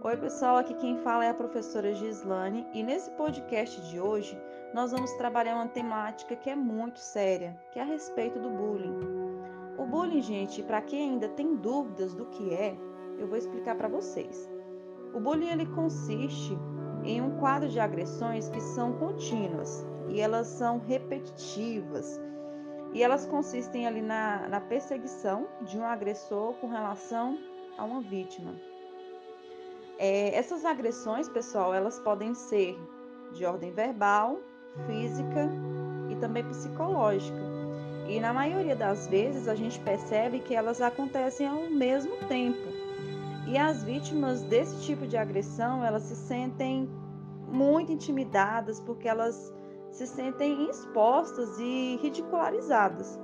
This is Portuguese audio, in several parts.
Oi, pessoal, aqui quem fala é a professora Gislane e nesse podcast de hoje nós vamos trabalhar uma temática que é muito séria, que é a respeito do bullying. O bullying, gente, para quem ainda tem dúvidas do que é, eu vou explicar para vocês. O bullying ele consiste em um quadro de agressões que são contínuas e elas são repetitivas. E elas consistem ali na, na perseguição de um agressor com relação a uma vítima. É, essas agressões, pessoal, elas podem ser de ordem verbal, física e também psicológica. E na maioria das vezes a gente percebe que elas acontecem ao mesmo tempo. E as vítimas desse tipo de agressão, elas se sentem muito intimidadas porque elas se sentem expostas e ridicularizadas.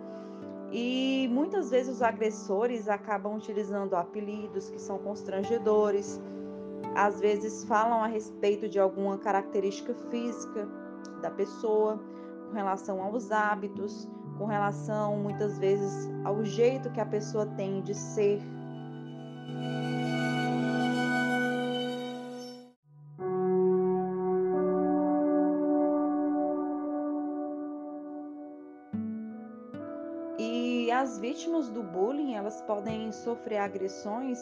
E muitas vezes os agressores acabam utilizando apelidos que são constrangedores, às vezes falam a respeito de alguma característica física da pessoa, com relação aos hábitos, com relação muitas vezes ao jeito que a pessoa tem de ser. E as vítimas do bullying, elas podem sofrer agressões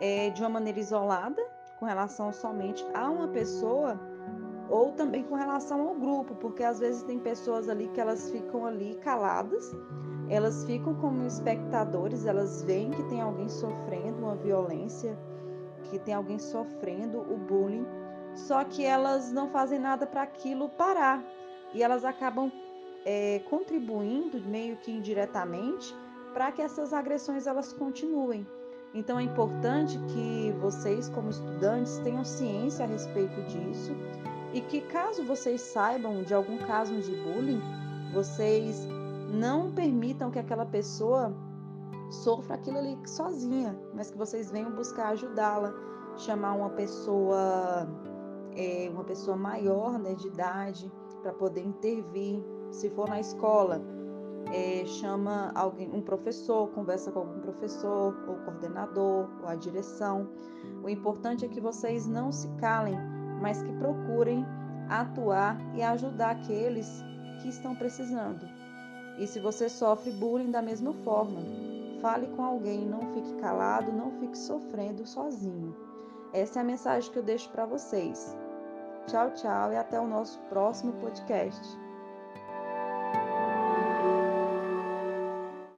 é, de uma maneira isolada, com relação somente a uma pessoa, ou também com relação ao grupo, porque às vezes tem pessoas ali que elas ficam ali caladas, elas ficam como espectadores, elas veem que tem alguém sofrendo uma violência, que tem alguém sofrendo o bullying, só que elas não fazem nada para aquilo parar e elas acabam é, contribuindo meio que indiretamente para que essas agressões elas continuem. Então é importante que vocês, como estudantes, tenham ciência a respeito disso e que, caso vocês saibam de algum caso de bullying, vocês não permitam que aquela pessoa sofra aquilo ali sozinha, mas que vocês venham buscar ajudá-la, chamar uma pessoa, é, uma pessoa maior né, de idade para poder intervir. Se for na escola, é, chama alguém, um professor, conversa com algum professor, ou coordenador, ou a direção. O importante é que vocês não se calem, mas que procurem atuar e ajudar aqueles que estão precisando. E se você sofre bullying da mesma forma, fale com alguém, não fique calado, não fique sofrendo sozinho. Essa é a mensagem que eu deixo para vocês. Tchau, tchau e até o nosso próximo podcast.